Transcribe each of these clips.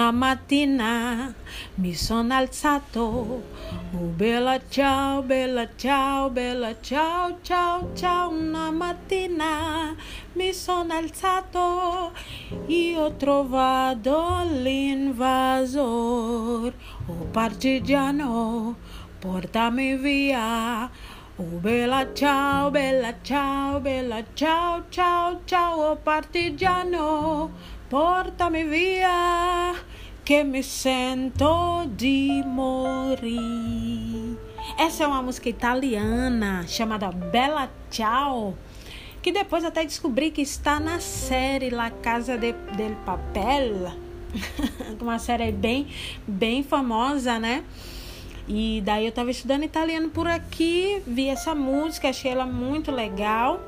una mattina mi sono alzato. Oh bella ciao, bella ciao, bella ciao, ciao, ciao. Una mattina mi sono alzato. Io ho trovato l'invasor. Oh partigiano, portami via. Oh bella ciao, bella ciao, bella ciao, ciao, ciao, oh partigiano, portami via, que me sento de morrer. Essa é uma música italiana chamada Bella Ciao, que depois até descobri que está na série La Casa de, del Papel, uma série bem, bem famosa, né? E daí eu estava estudando italiano por aqui, vi essa música, achei ela muito legal.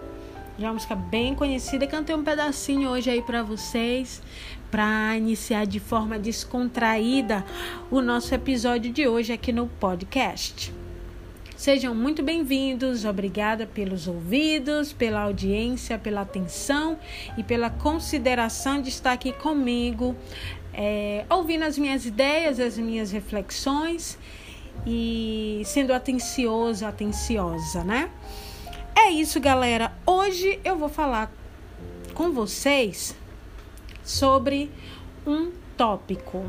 É uma música bem conhecida, cantei um pedacinho hoje aí para vocês, para iniciar de forma descontraída o nosso episódio de hoje aqui no podcast. Sejam muito bem-vindos, obrigada pelos ouvidos, pela audiência, pela atenção e pela consideração de estar aqui comigo, é, ouvindo as minhas ideias, as minhas reflexões e sendo atencioso, atenciosa, né? É isso, galera. Hoje eu vou falar com vocês sobre um tópico,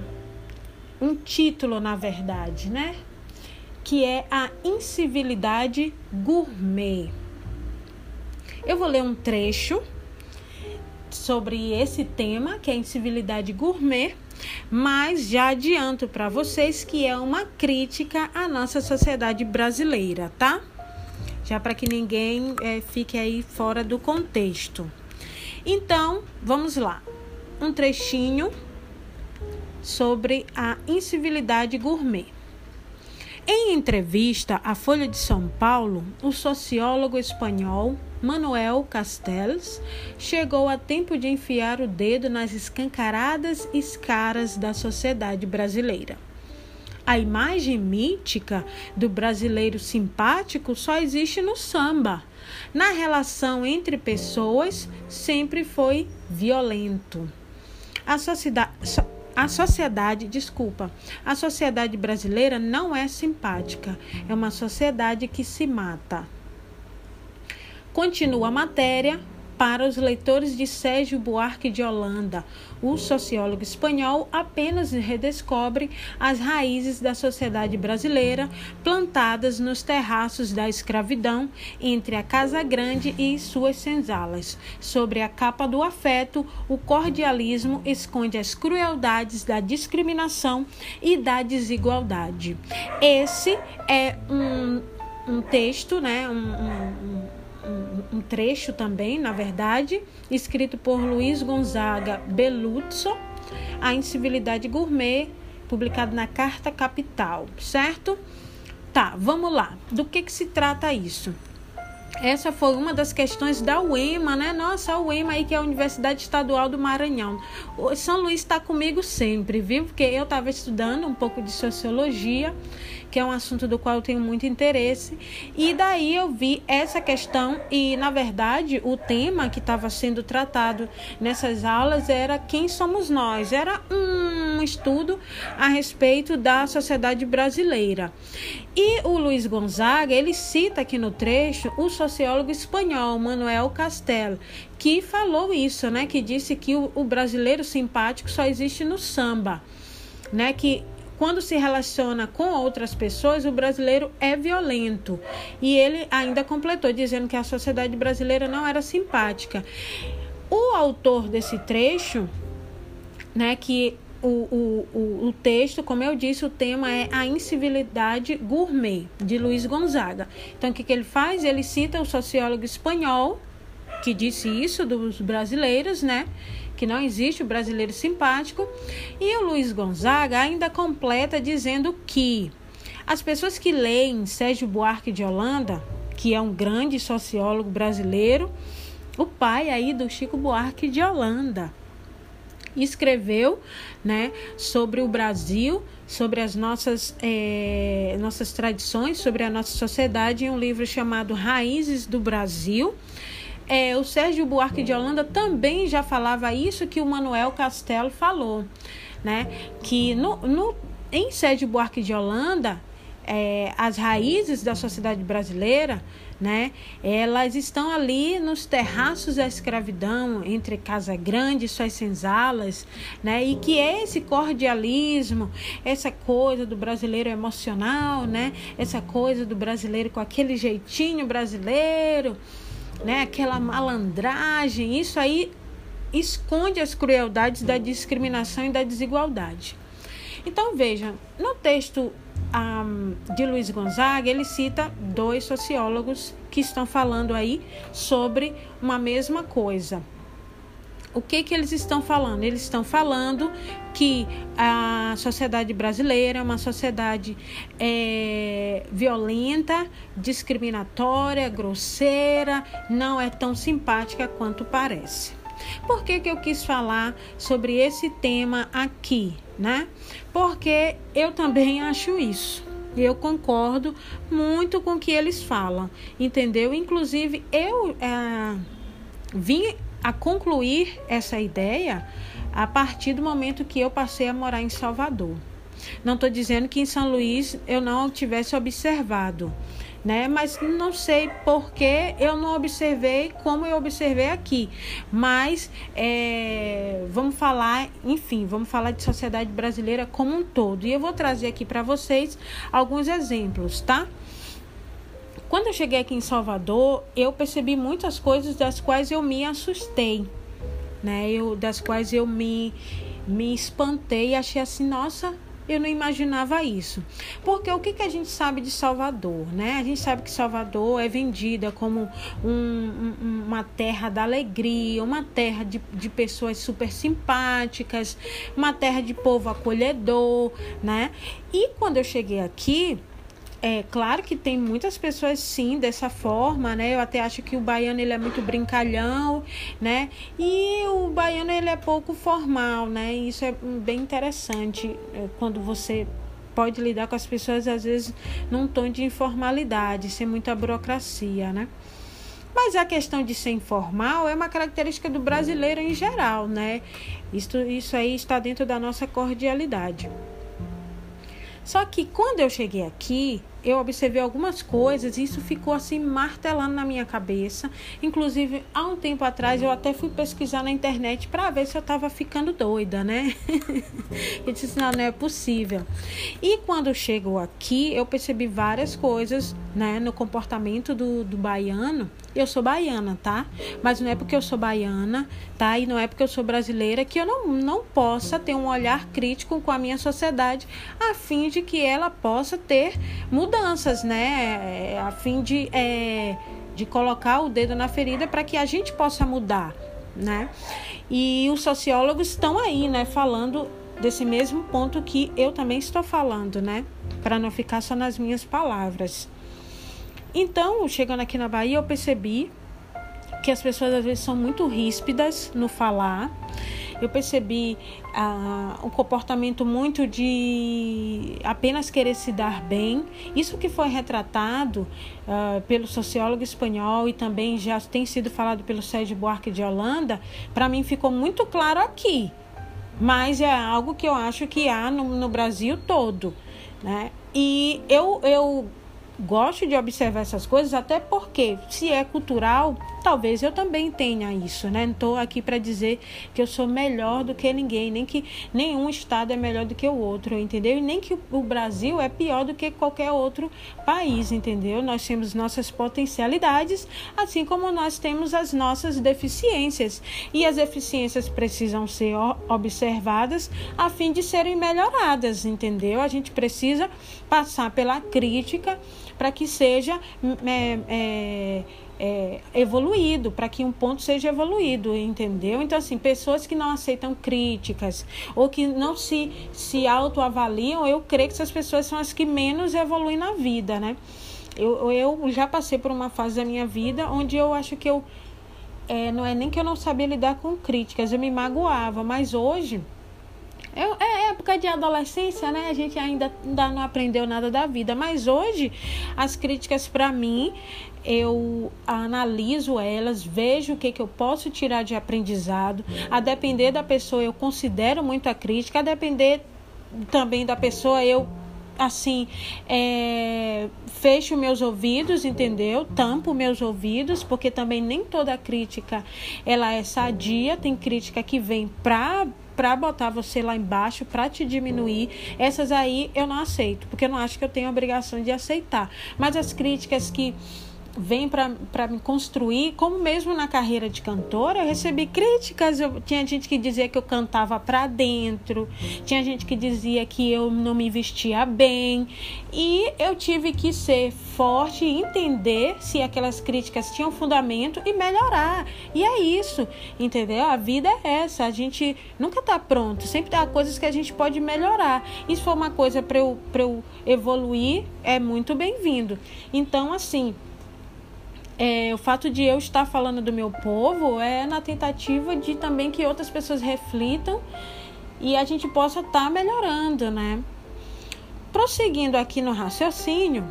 um título, na verdade, né? Que é a incivilidade gourmet. Eu vou ler um trecho sobre esse tema, que é a incivilidade gourmet, mas já adianto para vocês que é uma crítica à nossa sociedade brasileira, tá? Já para que ninguém é, fique aí fora do contexto. Então, vamos lá. Um trechinho sobre a incivilidade gourmet. Em entrevista à Folha de São Paulo, o sociólogo espanhol Manuel Castells chegou a tempo de enfiar o dedo nas escancaradas escaras da sociedade brasileira. A imagem mítica do brasileiro simpático só existe no samba. Na relação entre pessoas, sempre foi violento. A sociedade, a sociedade, desculpa, a sociedade brasileira não é simpática, é uma sociedade que se mata. Continua a matéria para os leitores de Sérgio Buarque de Holanda. O sociólogo espanhol apenas redescobre as raízes da sociedade brasileira plantadas nos terraços da escravidão entre a Casa Grande e suas senzalas. Sobre a capa do afeto, o cordialismo esconde as crueldades da discriminação e da desigualdade. Esse é um, um texto, né? um, um um, trecho também, na verdade, escrito por Luiz Gonzaga Beluzzo, A Incivilidade Gourmet, publicado na Carta Capital, certo? Tá, vamos lá. Do que, que se trata isso? Essa foi uma das questões da UEMA, né? Nossa, a UEMA aí que é a Universidade Estadual do Maranhão. O São Luís está comigo sempre, viu? Porque eu estava estudando um pouco de sociologia que é um assunto do qual eu tenho muito interesse. E daí eu vi essa questão e, na verdade, o tema que estava sendo tratado nessas aulas era quem somos nós. Era um estudo a respeito da sociedade brasileira. E o Luiz Gonzaga, ele cita aqui no trecho o sociólogo espanhol Manuel Castel, que falou isso, né? Que disse que o, o brasileiro simpático só existe no samba, né? Que quando se relaciona com outras pessoas, o brasileiro é violento. E ele ainda completou dizendo que a sociedade brasileira não era simpática. O autor desse trecho, né, que o, o, o, texto, como eu disse, o tema é a incivilidade gourmet, de Luiz Gonzaga. Então, o que, que ele faz? Ele cita o sociólogo espanhol, que disse isso dos brasileiros, né? Que não existe o brasileiro simpático. E o Luiz Gonzaga ainda completa dizendo que as pessoas que leem Sérgio Buarque de Holanda, que é um grande sociólogo brasileiro, o pai aí do Chico Buarque de Holanda, escreveu né, sobre o Brasil, sobre as nossas, é, nossas tradições, sobre a nossa sociedade, em um livro chamado Raízes do Brasil. É, o Sérgio Buarque de Holanda também já falava isso que o Manuel Castelo falou. né? Que no, no, em Sede Buarque de Holanda, é, as raízes da sociedade brasileira, né? Elas estão ali nos terraços da escravidão, entre Casa Grande e suas senzalas, né? E que é esse cordialismo, essa coisa do brasileiro emocional, né? Essa coisa do brasileiro com aquele jeitinho brasileiro, né? Aquela malandragem, isso aí esconde as crueldades da discriminação e da desigualdade. Então veja, no texto um, de Luiz Gonzaga, ele cita dois sociólogos que estão falando aí sobre uma mesma coisa. O que, que eles estão falando? Eles estão falando que a sociedade brasileira é uma sociedade é, violenta, discriminatória, grosseira, não é tão simpática quanto parece. Por que, que eu quis falar sobre esse tema aqui, né? Porque eu também acho isso. Eu concordo muito com o que eles falam, entendeu? Inclusive, eu é, vim a concluir essa ideia a partir do momento que eu passei a morar em Salvador. Não estou dizendo que em São Luís eu não tivesse observado, né? Mas não sei por que eu não observei como eu observei aqui. Mas é, vamos falar, enfim, vamos falar de sociedade brasileira como um todo. E eu vou trazer aqui para vocês alguns exemplos, tá? Quando eu cheguei aqui em Salvador, eu percebi muitas coisas das quais eu me assustei, né? Eu, das quais eu me, me espantei e achei assim, nossa, eu não imaginava isso. Porque o que, que a gente sabe de Salvador, né? A gente sabe que Salvador é vendida como um, um, uma terra da alegria, uma terra de, de pessoas super simpáticas, uma terra de povo acolhedor, né? E quando eu cheguei aqui, é claro que tem muitas pessoas sim dessa forma, né? Eu até acho que o baiano ele é muito brincalhão, né? E o baiano ele é pouco formal, né? Isso é bem interessante é, quando você pode lidar com as pessoas às vezes num tom de informalidade, sem muita burocracia, né? Mas a questão de ser informal é uma característica do brasileiro em geral, né? Isso, isso aí está dentro da nossa cordialidade. Só que quando eu cheguei aqui, eu observei algumas coisas e isso ficou assim martelando na minha cabeça. Inclusive, há um tempo atrás eu até fui pesquisar na internet para ver se eu estava ficando doida, né? eu disse: não, não é possível. E quando chegou aqui, eu percebi várias coisas né, no comportamento do, do baiano. Eu sou baiana, tá? Mas não é porque eu sou baiana, tá? E não é porque eu sou brasileira que eu não, não possa ter um olhar crítico com a minha sociedade, a fim de que ela possa ter mudanças, né? A fim de, é, de colocar o dedo na ferida para que a gente possa mudar, né? E os sociólogos estão aí, né, falando desse mesmo ponto que eu também estou falando, né? Para não ficar só nas minhas palavras. Então, chegando aqui na Bahia, eu percebi que as pessoas às vezes são muito ríspidas no falar. Eu percebi ah, um comportamento muito de apenas querer se dar bem. Isso que foi retratado ah, pelo sociólogo espanhol e também já tem sido falado pelo Sérgio Buarque de Holanda, para mim ficou muito claro aqui. Mas é algo que eu acho que há no, no Brasil todo. Né? E eu, eu gosto de observar essas coisas, até porque, se é cultural, talvez eu também tenha isso, né? Não estou aqui para dizer que eu sou melhor do que ninguém, nem que nenhum estado é melhor do que o outro, entendeu? E nem que o Brasil é pior do que qualquer outro país, entendeu? Nós temos nossas potencialidades, assim como nós temos as nossas deficiências. E as deficiências precisam ser observadas a fim de serem melhoradas, entendeu? A gente precisa passar pela crítica para que seja é, é, é, evoluído, para que um ponto seja evoluído, entendeu? Então, assim, pessoas que não aceitam críticas ou que não se, se autoavaliam, eu creio que essas pessoas são as que menos evoluem na vida, né? Eu, eu já passei por uma fase da minha vida onde eu acho que eu. É, não é nem que eu não sabia lidar com críticas, eu me magoava, mas hoje Eu, é época de adolescência, né? A gente ainda, ainda não aprendeu nada da vida. Mas hoje, as críticas para mim, eu analiso elas, vejo o que, que eu posso tirar de aprendizado. A depender da pessoa, eu considero muito a crítica. A depender também da pessoa, eu assim, é, fecho meus ouvidos, entendeu? Tampo meus ouvidos, porque também nem toda crítica ela é sadia, tem crítica que vem pra para botar você lá embaixo, para te diminuir. Essas aí eu não aceito, porque eu não acho que eu tenho obrigação de aceitar. Mas as críticas que vem para me construir, como mesmo na carreira de cantora, eu recebi críticas. Eu, tinha gente que dizia que eu cantava para dentro, tinha gente que dizia que eu não me vestia bem, e eu tive que ser forte e entender se aquelas críticas tinham fundamento e melhorar. E é isso, entendeu? A vida é essa, a gente nunca tá pronto, sempre há coisas que a gente pode melhorar. E se for uma coisa para eu, eu evoluir, é muito bem-vindo. Então, assim é, o fato de eu estar falando do meu povo é na tentativa de também que outras pessoas reflitam e a gente possa estar tá melhorando, né? Prosseguindo aqui no raciocínio,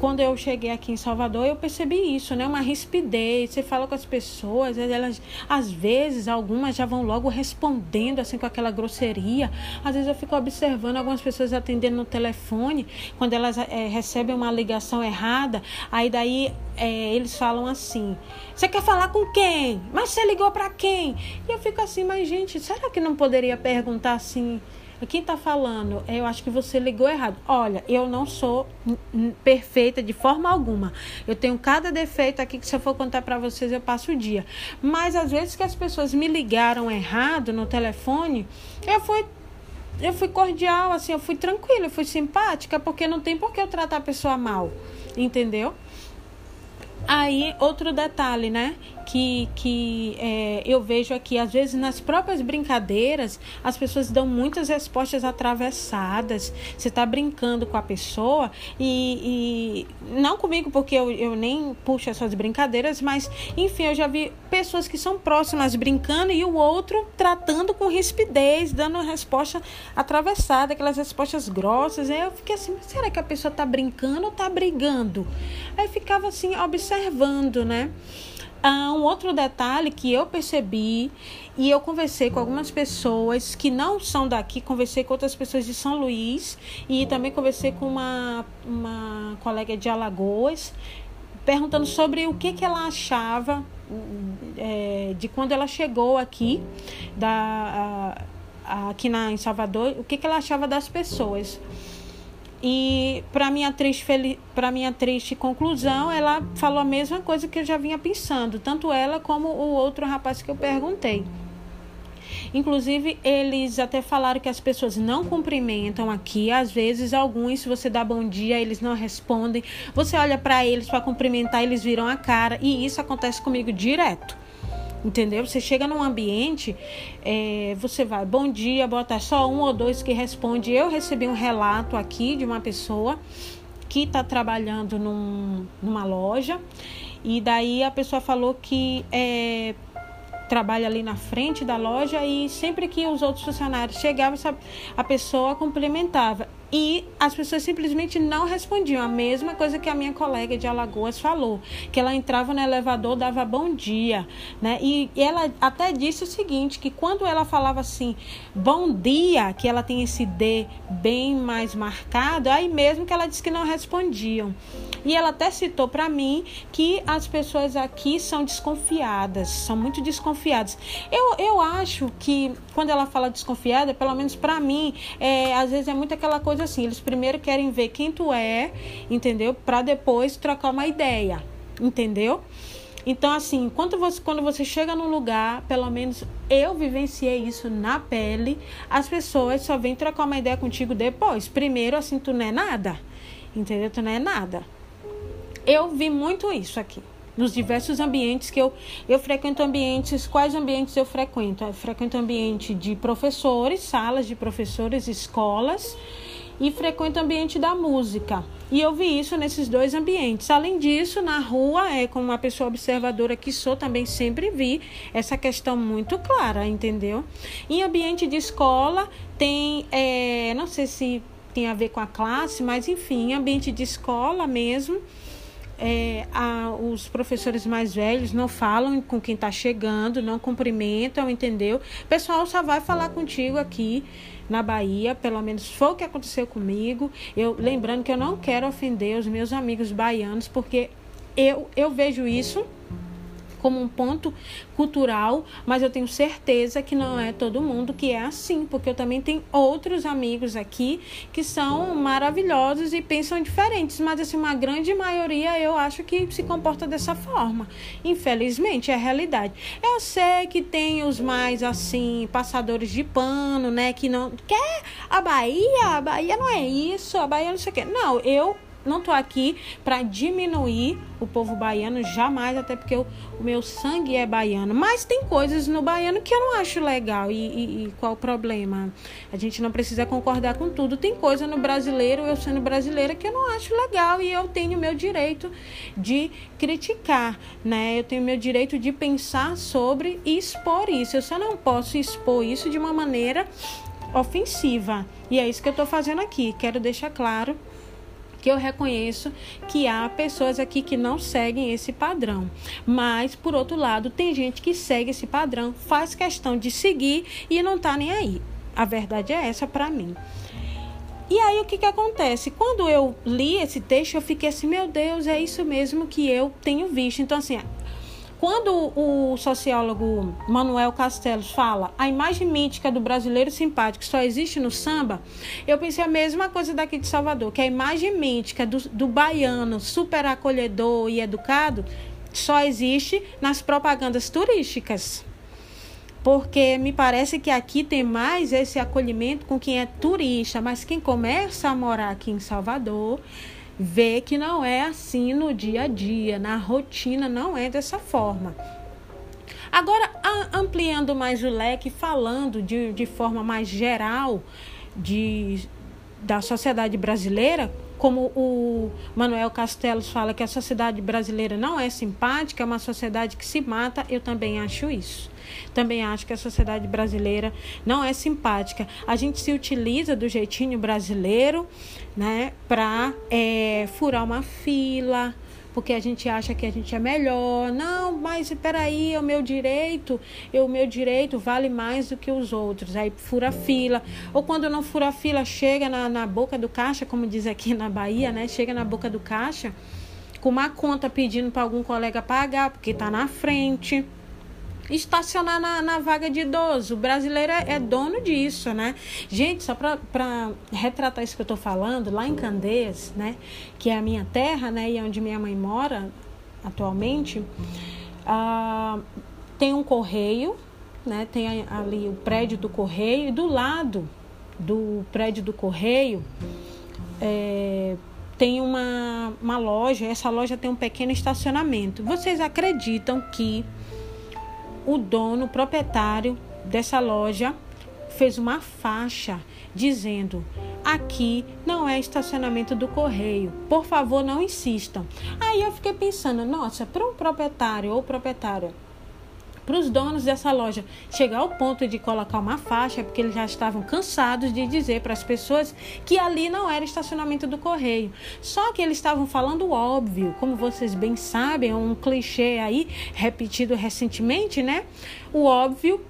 quando eu cheguei aqui em Salvador, eu percebi isso, né? Uma rispidez. Você fala com as pessoas, elas, às vezes, algumas já vão logo respondendo, assim, com aquela grosseria. Às vezes eu fico observando algumas pessoas atendendo no telefone, quando elas é, recebem uma ligação errada, aí daí é, eles falam assim: Você quer falar com quem? Mas você ligou para quem? E eu fico assim, mas gente, será que não poderia perguntar assim? Quem está falando? Eu acho que você ligou errado. Olha, eu não sou perfeita de forma alguma. Eu tenho cada defeito aqui que se eu for contar para vocês eu passo o dia. Mas às vezes que as pessoas me ligaram errado no telefone, eu fui eu fui cordial, assim, eu fui tranquila, eu fui simpática, porque não tem por que eu tratar a pessoa mal, entendeu? Aí, outro detalhe, né? Que, que é, eu vejo aqui, às vezes nas próprias brincadeiras, as pessoas dão muitas respostas atravessadas. Você está brincando com a pessoa e, e, não comigo, porque eu, eu nem puxo essas brincadeiras, mas enfim, eu já vi pessoas que são próximas brincando e o outro tratando com rispidez, dando resposta atravessada, aquelas respostas grossas. Aí eu fiquei assim, será que a pessoa está brincando ou está brigando? Aí ficava assim, observando observando, né? Ah, um outro detalhe que eu percebi e eu conversei com algumas pessoas que não são daqui, conversei com outras pessoas de São Luís e também conversei com uma, uma colega de Alagoas, perguntando sobre o que, que ela achava é, de quando ela chegou aqui, da, a, aqui na, em Salvador, o que, que ela achava das pessoas. E para minha triste para minha triste conclusão, ela falou a mesma coisa que eu já vinha pensando, tanto ela como o outro rapaz que eu perguntei. Inclusive, eles até falaram que as pessoas não cumprimentam aqui. Às vezes, alguns, se você dá bom dia, eles não respondem. Você olha para eles para cumprimentar, eles viram a cara. E isso acontece comigo direto. Entendeu? Você chega num ambiente, é, você vai, bom dia, bota só um ou dois que responde. Eu recebi um relato aqui de uma pessoa que está trabalhando num, numa loja e daí a pessoa falou que é, trabalha ali na frente da loja e sempre que os outros funcionários chegavam, a pessoa cumprimentava e as pessoas simplesmente não respondiam. A mesma coisa que a minha colega de Alagoas falou, que ela entrava no elevador, dava bom dia, né? E ela até disse o seguinte, que quando ela falava assim, bom dia, que ela tem esse D bem mais marcado, aí mesmo que ela disse que não respondiam. E ela até citou para mim que as pessoas aqui são desconfiadas, são muito desconfiadas. Eu, eu acho que quando ela fala desconfiada, pelo menos para mim, é, às vezes é muito aquela coisa assim, eles primeiro querem ver quem tu é, entendeu? Para depois trocar uma ideia, entendeu? Então, assim, quando você, quando você chega num lugar, pelo menos eu vivenciei isso na pele, as pessoas só vêm trocar uma ideia contigo depois. Primeiro, assim, tu não é nada, entendeu? Tu não é nada. Eu vi muito isso aqui nos diversos ambientes que eu eu frequento ambientes quais ambientes eu frequento eu frequento ambiente de professores salas de professores escolas e frequento o ambiente da música. E eu vi isso nesses dois ambientes. Além disso, na rua, é como uma pessoa observadora que sou, também sempre vi essa questão muito clara, entendeu? Em ambiente de escola, tem, é, não sei se tem a ver com a classe, mas enfim, ambiente de escola mesmo é, a, os professores mais velhos não falam com quem está chegando, não cumprimentam, entendeu? O pessoal só vai falar contigo aqui na Bahia, pelo menos foi o que aconteceu comigo. Eu lembrando que eu não quero ofender os meus amigos baianos, porque eu, eu vejo isso como um ponto cultural, mas eu tenho certeza que não é todo mundo que é assim, porque eu também tenho outros amigos aqui que são maravilhosos e pensam diferentes, mas assim, uma grande maioria eu acho que se comporta dessa forma. Infelizmente, é a realidade. Eu sei que tem os mais assim, passadores de pano, né, que não quer a Bahia, a Bahia não é isso, a Bahia não sei o quê. Não, eu não estou aqui para diminuir o povo baiano, jamais, até porque o, o, meu sangue é baiano. Mas tem coisas no baiano que eu não acho legal. E, e, e, qual o problema? A gente não precisa concordar com tudo. Tem coisa no brasileiro, eu sendo brasileira, que eu não acho legal e eu tenho meu direito de criticar, né? Eu tenho meu direito de pensar sobre e expor isso. Eu só não posso expor isso de uma maneira ofensiva. E é isso que eu estou fazendo aqui. Quero deixar claro que eu reconheço que há pessoas aqui que não seguem esse padrão. Mas, por outro lado, tem gente que segue esse padrão, faz questão de seguir e não tá nem aí. A verdade é essa para mim. E aí o que, que acontece? Quando eu li esse texto, eu fiquei assim, meu Deus, é isso mesmo que eu tenho visto. Então, assim, quando o sociólogo Manuel Castells fala a imagem mítica do brasileiro simpático só existe no samba, eu pensei a mesma coisa daqui de Salvador, que a imagem mítica do, do baiano super acolhedor e educado só existe nas propagandas turísticas. Porque me parece que aqui tem mais esse acolhimento com quem é turista, mas quem começa a morar aqui em Salvador vê que não é assim no dia a dia, na rotina não é dessa forma. Agora, ampliando mais o leque, falando de, de forma mais geral de, da sociedade brasileira, como o Manuel Castells fala que a sociedade brasileira não é simpática, é uma sociedade que se mata, eu também acho isso. Também acho que a sociedade brasileira não é simpática. A gente se utiliza do jeitinho brasileiro, né, para é, furar uma fila, porque a gente acha que a gente é melhor. Não, mas peraí, é o meu direito, é o meu direito vale mais do que os outros. Aí fura fila. Ou quando não fura fila, chega na, na boca do caixa, como diz aqui na Bahia, né? Chega na boca do caixa com uma conta pedindo para algum colega pagar, porque está na frente estacionar na, na vaga de idoso. O brasileiro é, é dono disso, né? Gente, só para retratar isso que eu estou falando, lá em Candeias, né? Que é a minha terra, né? E é onde minha mãe mora atualmente, ah, tem um correio, né? Tem ali o prédio do correio e do lado do prédio do correio é, tem uma, uma loja. Essa loja tem um pequeno estacionamento. Vocês acreditam que o dono, o proprietário dessa loja, fez uma faixa dizendo: aqui não é estacionamento do correio, por favor não insistam. Aí eu fiquei pensando: nossa, para um proprietário ou proprietária para os donos dessa loja chegar ao ponto de colocar uma faixa, porque eles já estavam cansados de dizer para as pessoas que ali não era estacionamento do correio. Só que eles estavam falando óbvio, como vocês bem sabem, é um clichê aí repetido recentemente, né? O óbvio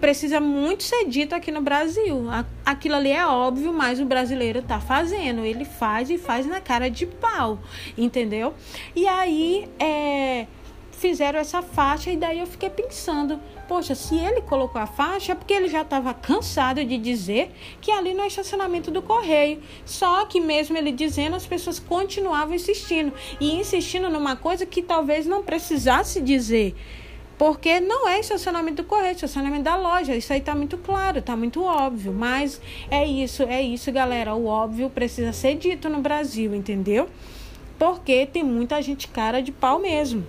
precisa muito ser dito aqui no Brasil. Aquilo ali é óbvio, mas o brasileiro tá fazendo. Ele faz e faz na cara de pau, entendeu? E aí, é fizeram essa faixa e daí eu fiquei pensando, poxa, se ele colocou a faixa é porque ele já estava cansado de dizer que ali no estacionamento do correio. Só que mesmo ele dizendo, as pessoas continuavam insistindo e insistindo numa coisa que talvez não precisasse dizer. Porque não é estacionamento do correio, é estacionamento da loja. Isso aí tá muito claro, tá muito óbvio. Mas é isso, é isso, galera. O óbvio precisa ser dito no Brasil, entendeu? Porque tem muita gente cara de pau mesmo.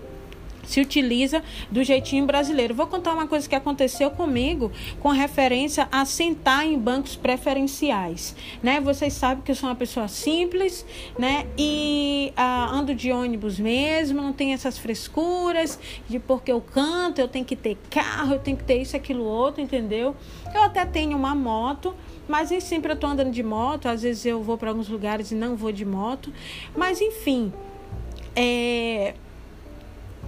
Se utiliza do jeitinho brasileiro. Vou contar uma coisa que aconteceu comigo com referência a sentar em bancos preferenciais, né? Vocês sabem que eu sou uma pessoa simples, né? E ah, ando de ônibus mesmo, não tem essas frescuras de porque eu canto, eu tenho que ter carro, eu tenho que ter isso, aquilo, outro, entendeu? Eu até tenho uma moto, mas nem sempre eu estou andando de moto, às vezes eu vou para alguns lugares e não vou de moto, mas enfim, é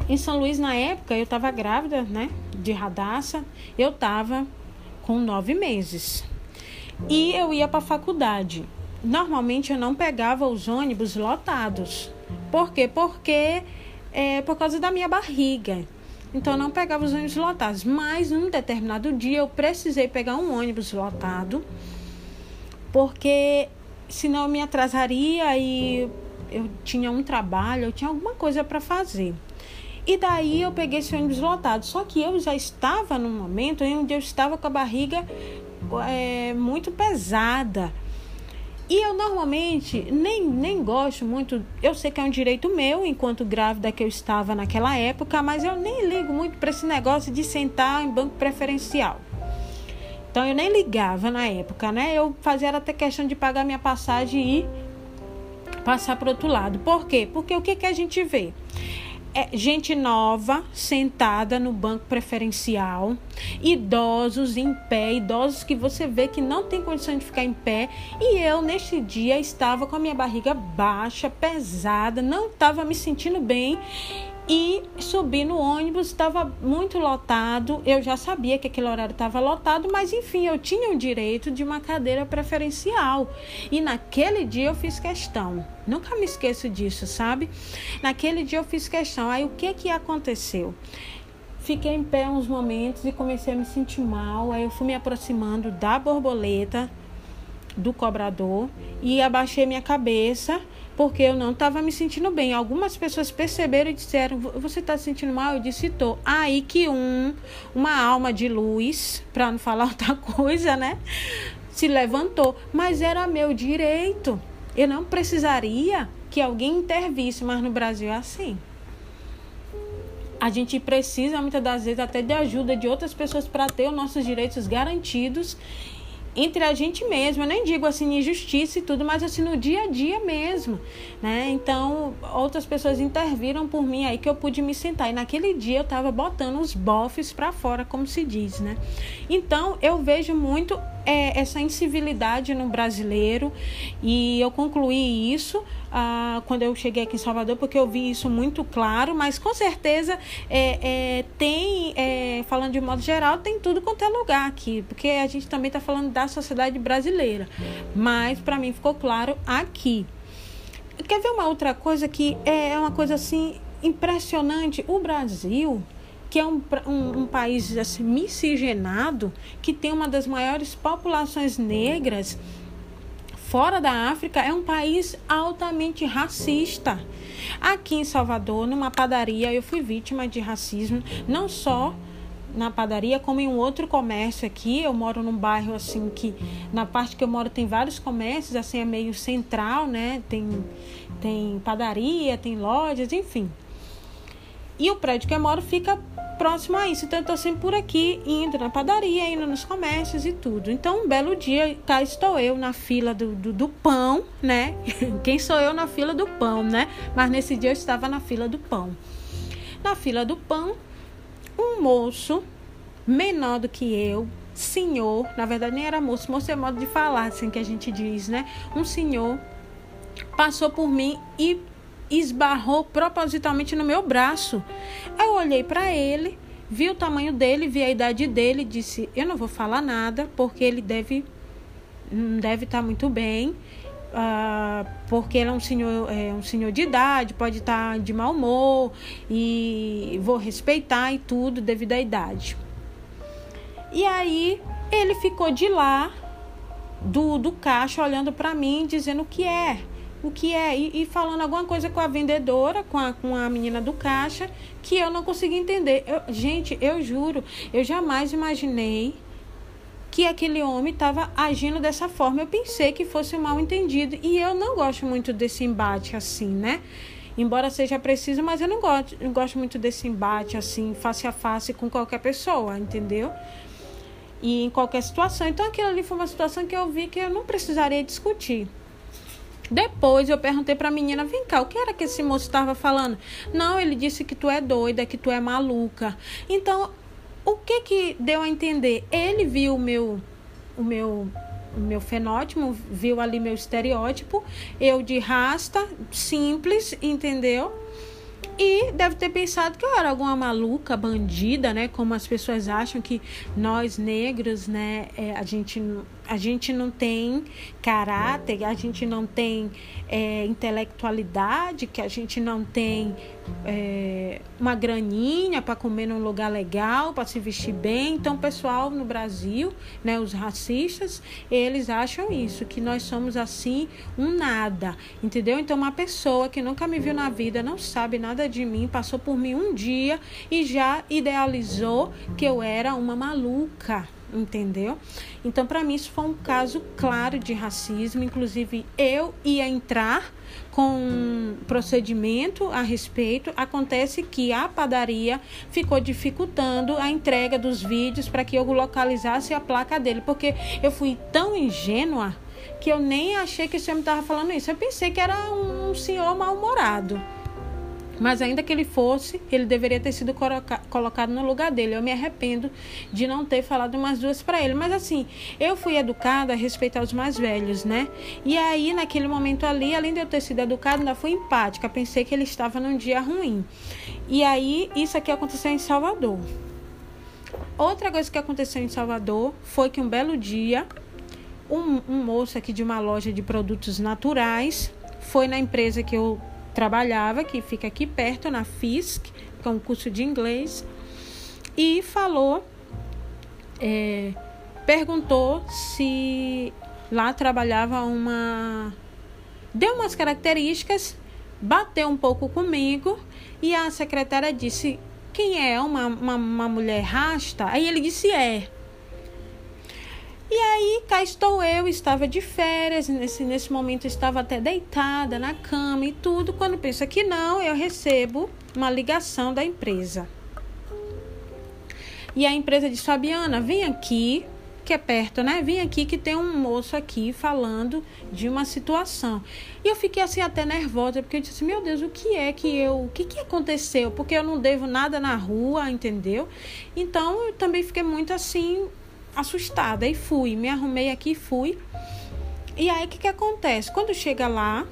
em São Luís, na época, eu estava grávida, né? De radaça. Eu estava com nove meses. E eu ia para a faculdade. Normalmente eu não pegava os ônibus lotados. Por quê? Porque é por causa da minha barriga. Então eu não pegava os ônibus lotados. Mas num determinado dia eu precisei pegar um ônibus lotado. Porque senão eu me atrasaria e eu tinha um trabalho, eu tinha alguma coisa para fazer. E daí eu peguei esse ônibus lotado. Só que eu já estava num momento em onde eu estava com a barriga é, muito pesada. E eu normalmente nem, nem gosto muito, eu sei que é um direito meu, enquanto grávida que eu estava naquela época, mas eu nem ligo muito para esse negócio de sentar em banco preferencial. Então eu nem ligava na época, né? Eu fazia até questão de pagar minha passagem e passar para outro lado. Por quê? Porque o que, que a gente vê? É, gente nova sentada no banco preferencial, idosos em pé, idosos que você vê que não tem condição de ficar em pé. E eu, neste dia, estava com a minha barriga baixa, pesada, não estava me sentindo bem e subi no ônibus, estava muito lotado. Eu já sabia que aquele horário estava lotado, mas enfim, eu tinha o direito de uma cadeira preferencial. E naquele dia eu fiz questão. Nunca me esqueço disso, sabe? Naquele dia eu fiz questão. Aí o que que aconteceu? Fiquei em pé uns momentos e comecei a me sentir mal. Aí eu fui me aproximando da borboleta, do cobrador, e abaixei minha cabeça porque eu não estava me sentindo bem. Algumas pessoas perceberam e disseram: Você está se sentindo mal? Eu disse: Tô. Aí que um, uma alma de luz, para não falar outra coisa, né? Se levantou. Mas era meu direito. Eu não precisaria que alguém intervisse, mas no Brasil é assim. A gente precisa muitas das vezes até de ajuda de outras pessoas para ter os nossos direitos garantidos entre a gente mesmo. Eu nem digo assim injustiça e tudo, mas assim no dia a dia mesmo, né? Então, outras pessoas interviram por mim aí que eu pude me sentar. E naquele dia eu tava botando os bofes para fora, como se diz, né? Então, eu vejo muito é, essa incivilidade no brasileiro e eu concluí isso ah, quando eu cheguei aqui em Salvador, porque eu vi isso muito claro, mas com certeza é, é, tem, é, falando de modo geral, tem tudo quanto é lugar aqui, porque a gente também está falando da sociedade brasileira, mas para mim ficou claro aqui. Quer ver uma outra coisa que é uma coisa assim impressionante? O Brasil que é um, um, um, país assim, miscigenado, que tem uma das maiores populações negras fora da África, é um país altamente racista. Aqui em Salvador, numa padaria, eu fui vítima de racismo, não só na padaria, como em um outro comércio aqui. Eu moro num bairro assim que na parte que eu moro tem vários comércios, assim é meio central, né? Tem tem padaria, tem lojas, enfim. E o prédio que eu moro fica próximo a isso. Então eu sempre por aqui, indo na padaria, indo nos comércios e tudo. Então, um belo dia, cá estou eu na fila do, do, do pão, né? Quem sou eu na fila do pão, né? Mas nesse dia eu estava na fila do pão. Na fila do pão, um moço menor do que eu, senhor, na verdade nem era moço, moço é modo de falar, assim que a gente diz, né? Um senhor passou por mim e esbarrou propositalmente no meu braço. Eu olhei para ele, vi o tamanho dele, vi a idade dele, disse: "Eu não vou falar nada, porque ele deve não deve estar tá muito bem, uh, porque ele é um senhor é um senhor de idade, pode estar tá de mau humor e vou respeitar e tudo devido à idade." E aí ele ficou de lá do, do caixa olhando para mim, dizendo o que é o que é e, e, falando alguma coisa com a vendedora, com a, com a menina do caixa, que eu não consegui entender. Eu, gente, eu juro, eu jamais imaginei que aquele homem estava agindo dessa forma. Eu pensei que fosse um mal entendido e eu não gosto muito desse embate assim, né? embora seja preciso, mas eu não gosto, não gosto muito desse embate assim, face a face com qualquer pessoa, entendeu? E em qualquer situação. Então aquilo ali foi uma situação que eu vi que eu não precisaria discutir. Depois eu perguntei para a menina, vem cá, o que era que esse moço estava falando? Não, ele disse que tu é doida, que tu é maluca. Então, o que que deu a entender? Ele viu o meu o meu o meu fenótipo, viu ali meu estereótipo, eu de rasta, simples, entendeu? E deve ter pensado que eu era alguma maluca, bandida, né? Como as pessoas acham que nós negros, né? É, a, gente, a gente não tem caráter, a gente não tem é, intelectualidade, que a gente não tem é, uma graninha para comer num lugar legal, para se vestir bem. Então, o pessoal no Brasil, né, os racistas, eles acham isso, que nós somos assim, um nada, entendeu? Então, uma pessoa que nunca me viu na vida, não sabe nada de mim, passou por mim um dia e já idealizou que eu era uma maluca entendeu? Então, para mim, isso foi um caso claro de racismo. Inclusive, eu ia entrar com procedimento a respeito. Acontece que a padaria ficou dificultando a entrega dos vídeos para que eu localizasse a placa dele, porque eu fui tão ingênua que eu nem achei que o senhor me estava falando isso. Eu pensei que era um senhor mal-humorado. Mas ainda que ele fosse, ele deveria ter sido colocado no lugar dele. Eu me arrependo de não ter falado umas duas para ele. Mas assim, eu fui educada a respeitar os mais velhos, né? E aí, naquele momento ali, além de eu ter sido educada, ainda fui empática. Pensei que ele estava num dia ruim. E aí, isso aqui aconteceu em Salvador. Outra coisa que aconteceu em Salvador foi que um belo dia, um, um moço aqui de uma loja de produtos naturais foi na empresa que eu trabalhava, que fica aqui perto, na FISC, que é um curso de inglês, e falou, é, perguntou se lá trabalhava uma. Deu umas características, bateu um pouco comigo, e a secretária disse: Quem é? Uma, uma, uma mulher rasta? Aí ele disse: É. E aí, cá estou eu, estava de férias, nesse, nesse momento estava até deitada na cama e tudo. Quando pensa que não, eu recebo uma ligação da empresa. E a empresa diz: Fabiana, vem aqui, que é perto, né? Vem aqui que tem um moço aqui falando de uma situação. E eu fiquei assim até nervosa, porque eu disse: Meu Deus, o que é que eu. O que, que aconteceu? Porque eu não devo nada na rua, entendeu? Então eu também fiquei muito assim assustada e fui, me arrumei aqui e fui. E aí o que, que acontece? Quando chega lá,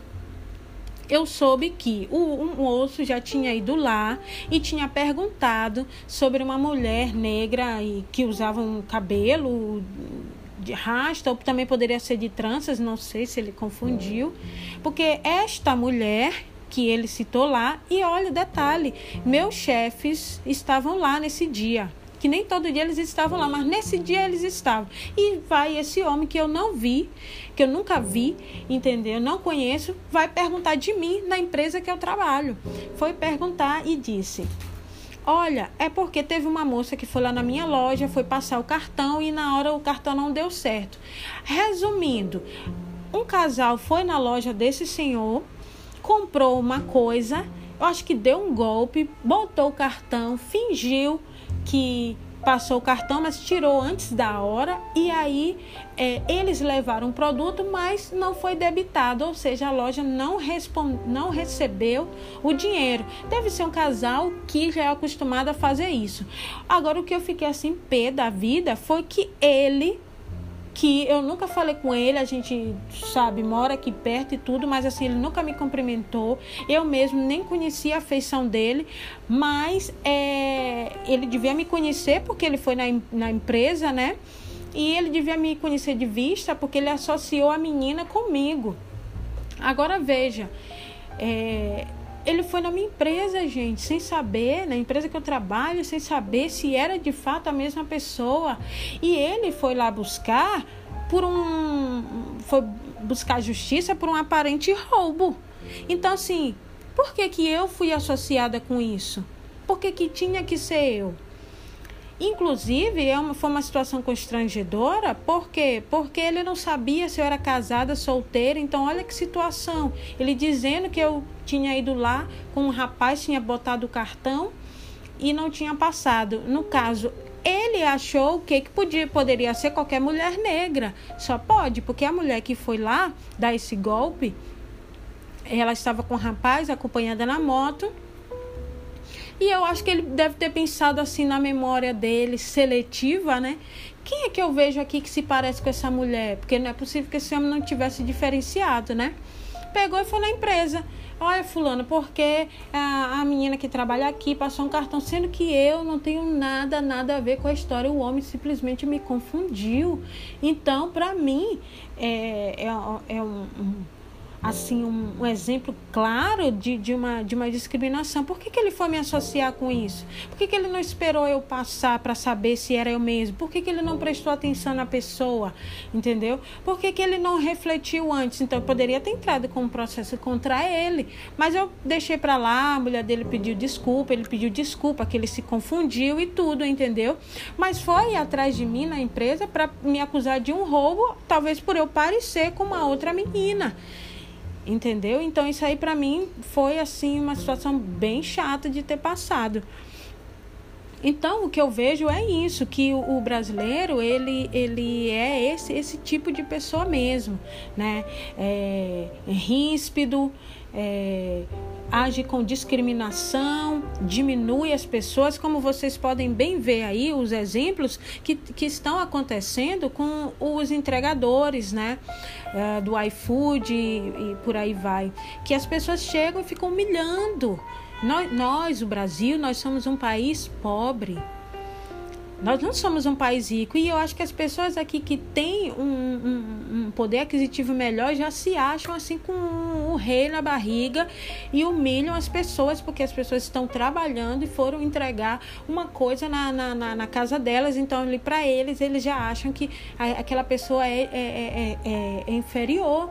eu soube que o um moço já tinha ido lá e tinha perguntado sobre uma mulher negra e que usava um cabelo de rasta, ou também poderia ser de tranças, não sei se ele confundiu, porque esta mulher que ele citou lá, e olha o detalhe, meus chefes estavam lá nesse dia que nem todo dia eles estavam lá, mas nesse dia eles estavam. E vai esse homem que eu não vi, que eu nunca vi, entendeu? Não conheço, vai perguntar de mim na empresa que eu trabalho. Foi perguntar e disse: Olha, é porque teve uma moça que foi lá na minha loja, foi passar o cartão e na hora o cartão não deu certo. Resumindo, um casal foi na loja desse senhor, comprou uma coisa, eu acho que deu um golpe, botou o cartão, fingiu que passou o cartão, mas tirou antes da hora e aí é, eles levaram o produto, mas não foi debitado, ou seja, a loja não, respond, não recebeu o dinheiro. Deve ser um casal que já é acostumado a fazer isso. Agora, o que eu fiquei assim, pé da vida, foi que ele que eu nunca falei com ele, a gente sabe, mora aqui perto e tudo, mas assim, ele nunca me cumprimentou. Eu mesmo nem conhecia a feição dele, mas é, ele devia me conhecer porque ele foi na, na empresa, né? E ele devia me conhecer de vista porque ele associou a menina comigo. Agora veja, é, ele foi na minha empresa, gente, sem saber, na empresa que eu trabalho, sem saber se era de fato a mesma pessoa. E ele foi lá buscar por um. Foi buscar justiça por um aparente roubo. Então, assim, por que, que eu fui associada com isso? Por que, que tinha que ser eu? Inclusive, é uma, foi uma situação constrangedora, por quê? Porque ele não sabia se eu era casada, solteira, então olha que situação. Ele dizendo que eu tinha ido lá com um rapaz, tinha botado o cartão e não tinha passado. No caso, ele achou que, que podia, poderia ser qualquer mulher negra. Só pode, porque a mulher que foi lá dar esse golpe, ela estava com o rapaz acompanhada na moto. E eu acho que ele deve ter pensado assim na memória dele, seletiva, né? Quem é que eu vejo aqui que se parece com essa mulher? Porque não é possível que esse homem não tivesse diferenciado, né? Pegou e foi na empresa. Olha, fulano, porque a, a menina que trabalha aqui passou um cartão, sendo que eu não tenho nada, nada a ver com a história. O homem simplesmente me confundiu. Então, para mim, é, é, é um, um assim um, um, exemplo claro de, de, uma, de uma discriminação. Por que, que ele foi me associar com isso? Por que, que ele não esperou eu passar para saber se era eu mesmo? Por que, que ele não prestou atenção na pessoa? Entendeu? Por que, que ele não refletiu antes? Então eu poderia ter entrado com um processo contra ele, mas eu deixei para lá, a mulher dele pediu desculpa, ele pediu desculpa, que ele se confundiu e tudo, entendeu? Mas foi atrás de mim na empresa para me acusar de um roubo, talvez por eu parecer com uma outra menina entendeu? Então isso aí para mim foi assim uma situação bem chata de ter passado. Então o que eu vejo é isso, que o, brasileiro ele, ele é esse, esse tipo de pessoa mesmo, né? É, é ríspido, é, age com discriminação, diminui as pessoas, como vocês podem bem ver aí os exemplos que, que estão acontecendo com os entregadores, né? Uh, do iFood e, e por aí vai. Que as pessoas chegam e ficam humilhando. Nós, nós, o Brasil, nós somos um país pobre. Nós não somos um país rico e eu acho que as pessoas aqui que têm um, um, um poder aquisitivo melhor já se acham assim com um, um rei na barriga e humilham as pessoas porque as pessoas estão trabalhando e foram entregar uma coisa na, na, na, na casa delas. Então, ali para eles, eles já acham que aquela pessoa é, é, é, é, é inferior.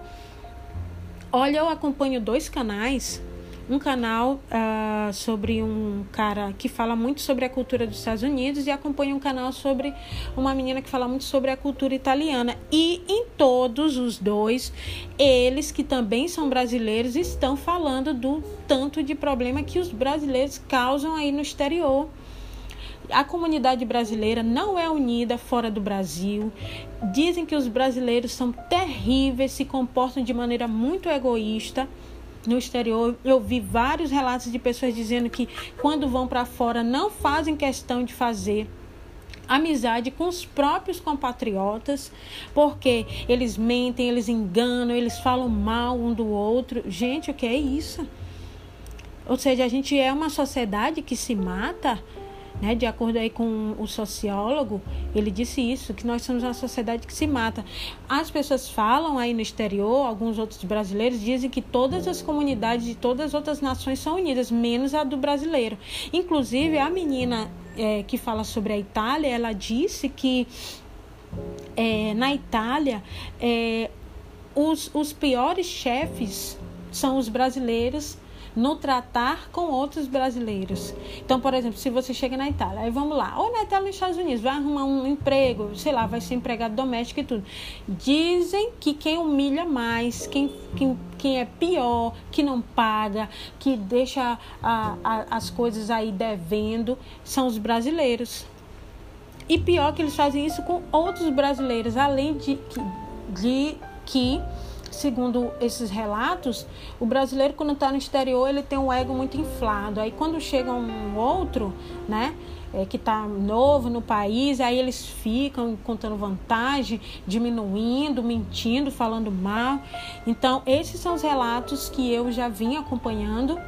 Olha, eu acompanho dois canais um canal uh, sobre um cara que fala muito sobre a cultura dos Estados Unidos e acompanha um canal sobre uma menina que fala muito sobre a cultura italiana. E em todos os dois, eles que também são brasileiros estão falando do tanto de problema que os brasileiros causam aí no exterior. A comunidade brasileira não é unida fora do Brasil. Dizem que os brasileiros são terríveis, se comportam de maneira muito egoísta no exterior, eu vi vários relatos de pessoas dizendo que quando vão para fora não fazem questão de fazer amizade com os próprios compatriotas, porque eles mentem, eles enganam, eles falam mal um do outro. Gente, o que é isso? Ou seja, a gente é uma sociedade que se mata né? De acordo aí com o sociólogo, ele disse isso, que nós somos uma sociedade que se mata. As pessoas falam aí no exterior, alguns outros brasileiros dizem que todas as comunidades de todas as outras nações são unidas, menos a do brasileiro. Inclusive, a menina é, que fala sobre a Itália, ela disse que é, na Itália é, os, os piores chefes são os brasileiros no tratar com outros brasileiros. Então, por exemplo, se você chega na Itália, aí vamos lá, ou na Itália nos Estados Unidos, vai arrumar um emprego, sei lá, vai ser empregado doméstico e tudo. Dizem que quem humilha mais, quem, quem, quem é pior, que não paga, que deixa a, a, as coisas aí devendo, são os brasileiros. E pior que eles fazem isso com outros brasileiros, além de, de que segundo esses relatos, o brasileiro quando está no exterior ele tem um ego muito inflado. Aí quando chega um outro, né, é, que está novo no país, aí eles ficam contando vantagem, diminuindo, mentindo, falando mal. Então esses são os relatos que eu já vim acompanhando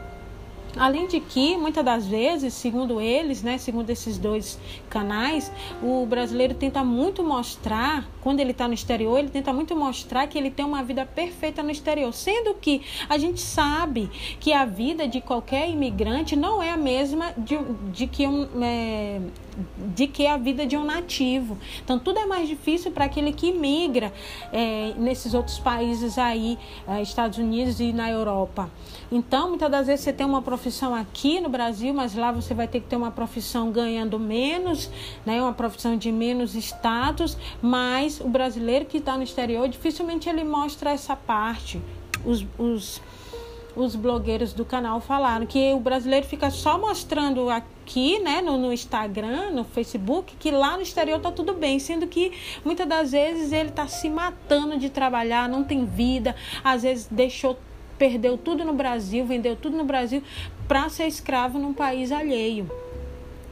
Além de que, muitas das vezes, segundo eles, né, segundo esses dois canais, o brasileiro tenta muito mostrar, quando ele está no exterior, ele tenta muito mostrar que ele tem uma vida perfeita no exterior, sendo que a gente sabe que a vida de qualquer imigrante não é a mesma de, de que um, é, de que a vida de um nativo. Então, tudo é mais difícil para aquele que migra é, nesses outros países aí, é, Estados Unidos e na Europa. Então, muitas das vezes você tem uma profissão aqui no Brasil, mas lá você vai ter que ter uma profissão ganhando menos, né, uma profissão de menos status, mas o brasileiro que está no exterior, dificilmente ele mostra essa parte. Os, os os blogueiros do canal falaram que o brasileiro fica só mostrando aqui, né, no, no, Instagram, no Facebook, que lá no exterior tá tudo bem, sendo que muitas das vezes ele tá se matando de trabalhar, não tem vida, às vezes deixou perdeu tudo no Brasil, vendeu tudo no Brasil para ser escravo num país alheio.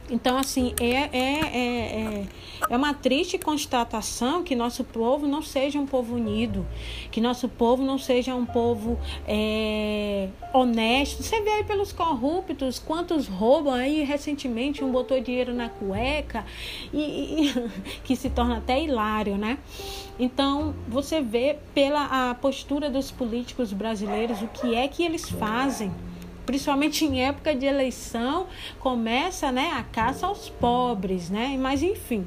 Então, assim, é, é, é, é, é uma triste constatação que nosso povo não seja um povo unido, que nosso povo não seja um povo é, honesto. Você vê aí pelos corruptos quantos roubam aí. Recentemente, um botou dinheiro na cueca, e, e que se torna até hilário, né? Então, você vê pela a postura dos políticos brasileiros o que é que eles fazem principalmente em época de eleição, começa né, a caça aos pobres, né? Mas enfim.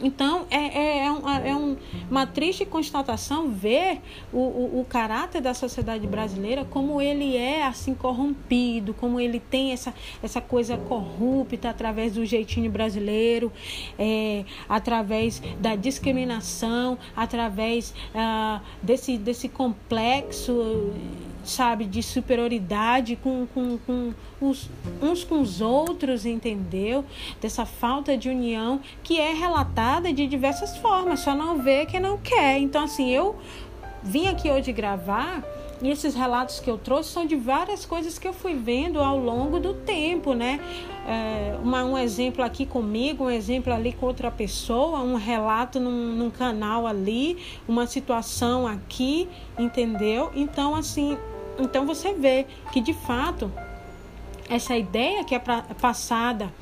Então, é, é, é, um, é um, uma triste constatação ver o, o, o, caráter da sociedade brasileira, como ele é assim corrompido, como ele tem essa, essa coisa corrupta através do jeitinho brasileiro, é, através da discriminação, através ah, desse, desse complexo sabe, de superioridade com, com, com os, uns com os outros, entendeu? Dessa falta de união que é relatada de diversas formas, só não vê quem não quer. Então, assim, eu vim aqui hoje gravar e esses relatos que eu trouxe são de várias coisas que eu fui vendo ao longo do tempo, né? É, uma, um exemplo aqui comigo, um exemplo ali com outra pessoa, um relato num, num canal ali, uma situação aqui, entendeu? Então, assim, então você vê que de fato essa ideia que é passada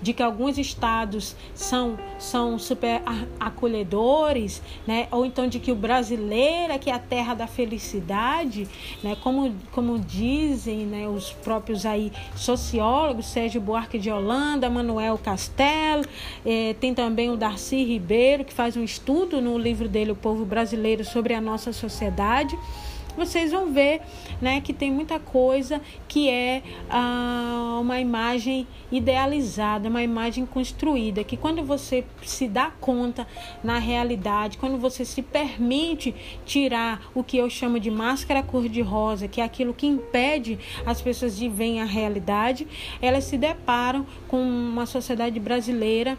de que alguns estados são, são super acolhedores, né? ou então de que o brasileiro é que é a terra da felicidade, né? como, como dizem né? os próprios aí sociólogos, Sérgio Buarque de Holanda, Manuel Castelo, eh, tem também o Darcy Ribeiro, que faz um estudo no livro dele, O Povo Brasileiro, sobre a nossa sociedade vocês vão ver né, que tem muita coisa que é ah, uma imagem idealizada, uma imagem construída, que quando você se dá conta na realidade, quando você se permite tirar o que eu chamo de máscara cor-de-rosa, que é aquilo que impede as pessoas de ver a realidade, elas se deparam com uma sociedade brasileira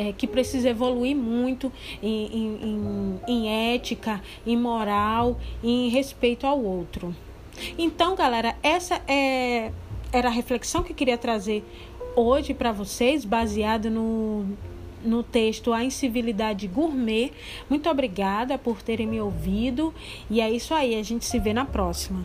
é, que precisa evoluir muito em, em, em, ética, em moral, em respeito ao outro. Então, galera, essa é, era a reflexão que eu queria trazer hoje para vocês, baseado no, no texto A Incivilidade Gourmet. Muito obrigada por terem me ouvido. E é isso aí, a gente se vê na próxima.